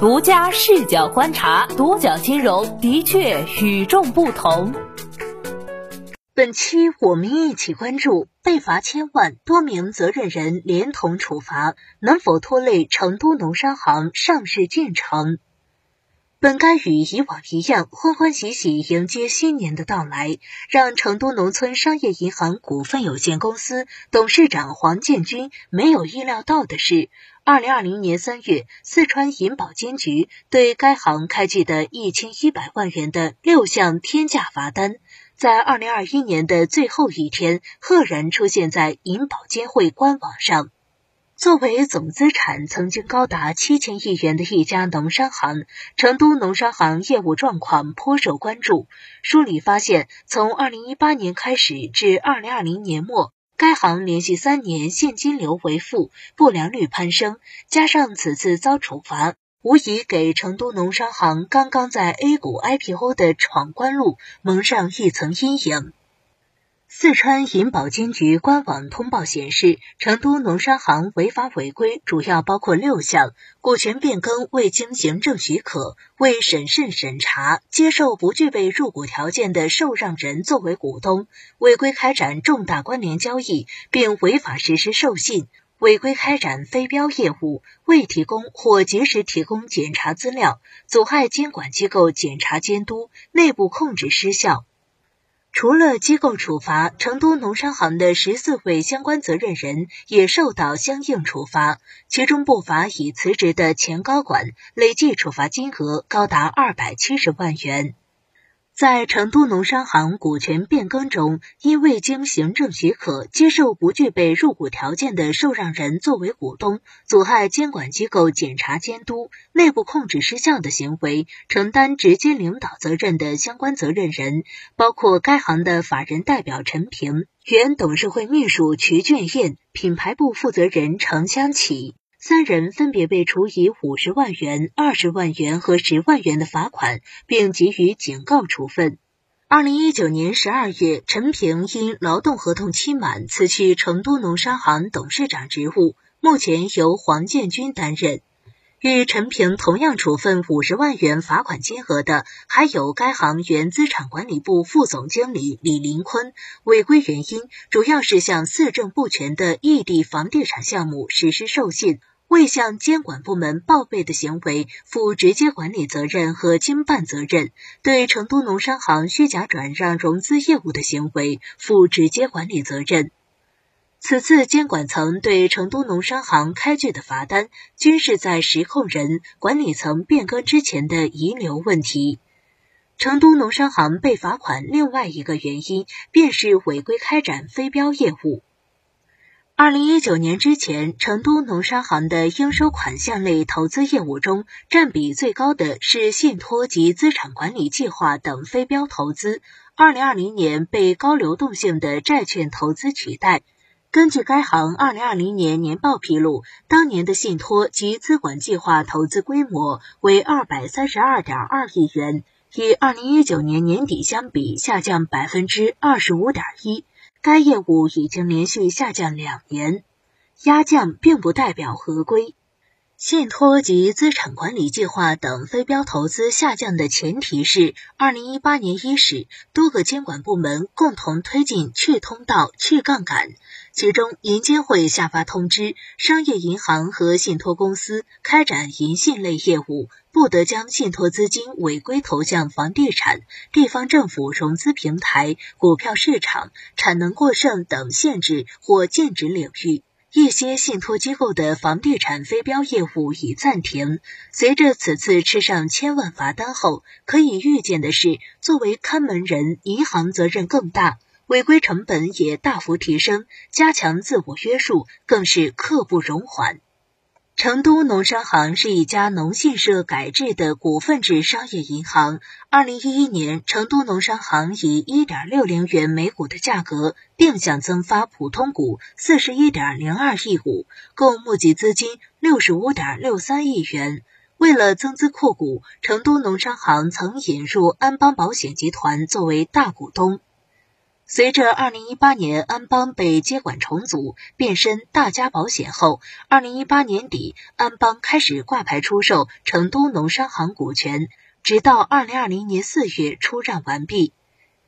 独家视角观察，独角金融的确与众不同。本期我们一起关注：被罚千万，多名责任人连同处罚，能否拖累成都农商行上市进程？本该与以往一样，欢欢喜喜迎接新年的到来，让成都农村商业银行股份有限公司董事长黄建军没有意料到的是，二零二零年三月，四川银保监局对该行开具的一千一百万元的六项天价罚单，在二零二一年的最后一天，赫然出现在银保监会官网上。作为总资产曾经高达七千亿元的一家农商行，成都农商行业务状况颇受关注。梳理发现，从二零一八年开始至二零二零年末，该行连续三年现金流为负，不良率攀升，加上此次遭处罚，无疑给成都农商行刚刚在 A 股 IPO 的闯关路蒙上一层阴影。四川银保监局官网通报显示，成都农商行违法违规主要包括六项：股权变更未经行政许可、未审慎审查接受不具备入股条件的受让人作为股东、违规开展重大关联交易并违法实施授信、违规开展非标业务、未提供或及时提供检查资料、阻碍监管机构检查监督、内部控制失效。除了机构处罚，成都农商行的十四位相关责任人也受到相应处罚，其中不乏已辞职的前高管，累计处罚金额高达二百七十万元。在成都农商行股权变更中，因未经行政许可接受不具备入股条件的受让人作为股东，阻碍监管机构检查监督、内部控制失效的行为，承担直接领导责任的相关责任人，包括该行的法人代表陈平、原董事会秘书瞿俊彦、品牌部负责人程香启。三人分别被处以五十万元、二十万元和十万元的罚款，并给予警告处分。二零一九年十二月，陈平因劳动合同期满辞去成都农商行董事长职务，目前由黄建军担任。与陈平同样处分五十万元罚款金额的，还有该行原资产管理部副总经理李林坤。违规原因主要是向四证不全的异地房地产项目实施授信，未向监管部门报备的行为，负直接管理责任和经办责任；对成都农商行虚假转让融资业务的行为，负直接管理责任。此次监管层对成都农商行开具的罚单，均是在实控人、管理层变更之前的遗留问题。成都农商行被罚款另外一个原因，便是违规开展非标业务。二零一九年之前，成都农商行的应收款项类投资业务中，占比最高的是信托及资产管理计划等非标投资。二零二零年被高流动性的债券投资取代。根据该行二零二零年年报披露，当年的信托及资管计划投资规模为二百三十二点二亿元，与二零一九年年底相比下降百分之二十五点一。该业务已经连续下降两年，压降并不代表合规。信托及资产管理计划等非标投资下降的前提是，二零一八年伊始，多个监管部门共同推进去通道、去杠杆。其中，银监会下发通知，商业银行和信托公司开展银信类业务，不得将信托资金违规投向房地产、地方政府融资平台、股票市场、产能过剩等限制或禁止领域。一些信托机构的房地产非标业务已暂停。随着此次吃上千万罚单后，可以预见的是，作为看门人，银行责任更大，违规成本也大幅提升，加强自我约束更是刻不容缓。成都农商行是一家农信社改制的股份制商业银行。二零一一年，成都农商行以一点六零元每股的价格定向增发普通股四十一点零二亿股，共募集资金六十五点六三亿元。为了增资扩股，成都农商行曾引入安邦保险集团作为大股东。随着2018年安邦被接管重组，变身大家保险后，2018年底，安邦开始挂牌出售成都农商行股权，直到2020年4月出让完毕。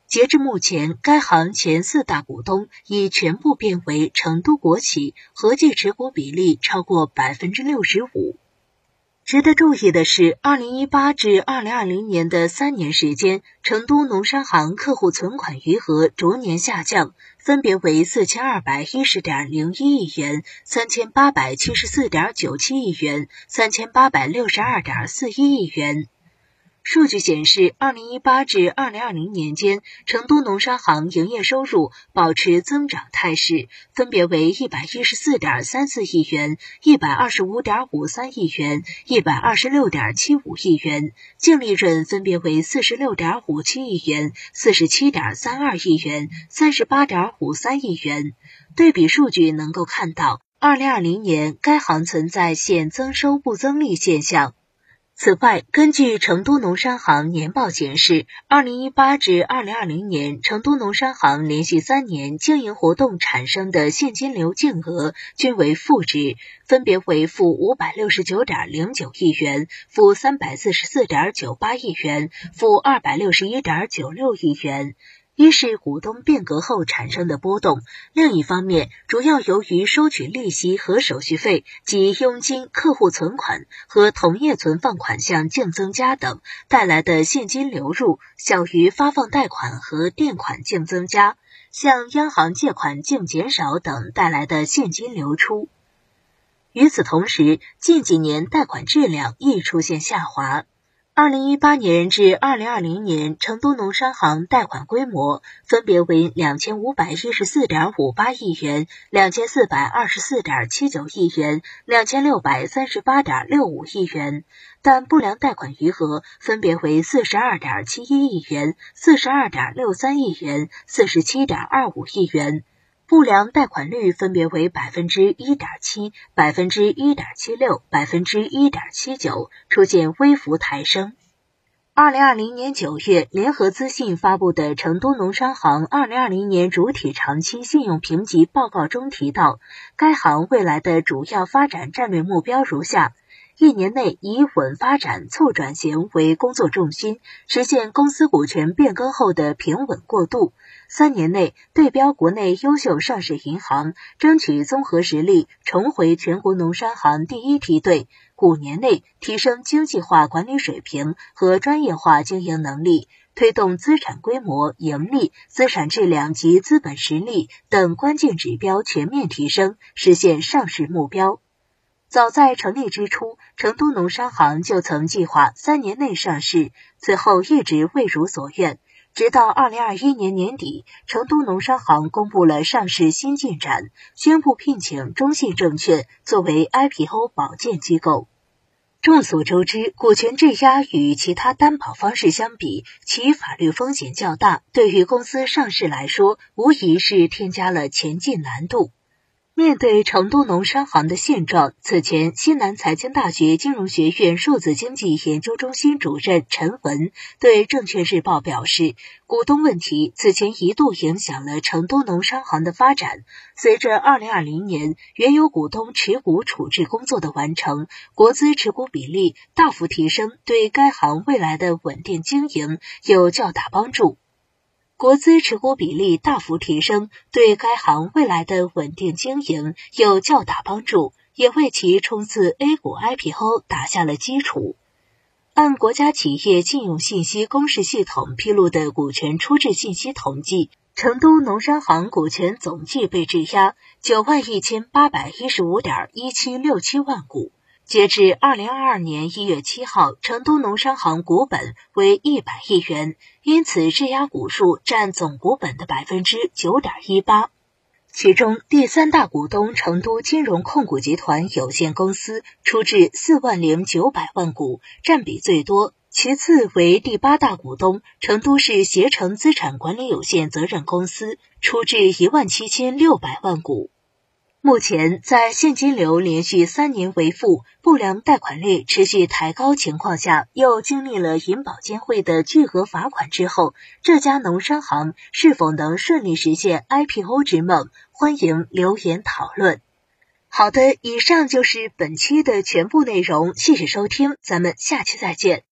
截至目前，该行前四大股东已全部变为成都国企，合计持股比例超过百分之六十五。值得注意的是，二零一八至二零二零年的三年时间，成都农商行客户存款余额逐年下降，分别为四千二百一十点零一亿元、三千八百七十四点九七亿元、三千八百六十二点四一亿元。数据显示，二零一八至二零二零年间，成都农商行营业收入保持增长态势，分别为一百一十四点三四亿元、一百二十五点五三亿元、一百二十六点七五亿元，净利润分别为四十六点五七亿元、四十七点三二亿元、三十八点五三亿元。对比数据能够看到，二零二零年该行存在现增收不增利现象。此外，根据成都农商行年报显示，二零一八至二零二零年，成都农商行连续三年经营活动产生的现金流净额均为负值，分别为负五百六十九点零九亿元、负三百四十四点九八亿元、负二百六十一点九六亿元。一是股东变革后产生的波动，另一方面，主要由于收取利息和手续费及佣金、客户存款和同业存放款项净增加等带来的现金流入小于发放贷款和垫款净增加，向央行借款净减少等带来的现金流出。与此同时，近几年贷款质量亦出现下滑。二零一八年至二零二零年，成都农商行贷款规模分别为两千五百一十四点五八亿元、两千四百二十四点七九亿元、两千六百三十八点六五亿元，但不良贷款余额分别为四十二点七一亿元、四十二点六三亿元、四十七点二五亿元。不良贷款率分别为百分之一点七、百分之一点七六、百分之一点七九，出现微幅抬升。二零二零年九月，联合资信发布的《成都农商行二零二零年主体长期信用评级报告》中提到，该行未来的主要发展战略目标如下。一年内以稳发展、促转型为工作重心，实现公司股权变更后的平稳过渡。三年内对标国内优秀上市银行，争取综合实力重回全国农商行第一梯队。五年内提升经济化管理水平和专业化经营能力，推动资产规模、盈利、资产质量及资本实力等关键指标全面提升，实现上市目标。早在成立之初，成都农商行就曾计划三年内上市，此后一直未如所愿。直到二零二一年年底，成都农商行公布了上市新进展，宣布聘请中信证券作为 IPO 保荐机构。众所周知，股权质押与其他担保方式相比，其法律风险较大，对于公司上市来说，无疑是添加了前进难度。面对成都农商行的现状，此前西南财经大学金融学院数字经济研究中心主任陈文对证券日报表示，股东问题此前一度影响了成都农商行的发展。随着二零二零年原有股东持股处置工作的完成，国资持股比例大幅提升，对该行未来的稳定经营有较大帮助。国资持股比例大幅提升，对该行未来的稳定经营有较大帮助，也为其冲刺 A 股 IPO 打下了基础。按国家企业信用信息公示系统披露的股权出质信息统计，成都农商行股权总计被质押九万一千八百一十五点一七六七万股。截至二零二二年一月七号，成都农商行股本为一百亿元，因此质押股数占总股本的百分之九点一八。其中，第三大股东成都金融控股集团有限公司出质四万零九百万股，占比最多；其次为第八大股东成都市携程资产管理有限责任公司出质一万七千六百万股。目前，在现金流连续三年为负、不良贷款率持续抬高情况下，又经历了银保监会的巨额罚款之后，这家农商行是否能顺利实现 IPO 之梦？欢迎留言讨论。好的，以上就是本期的全部内容，谢谢收听，咱们下期再见。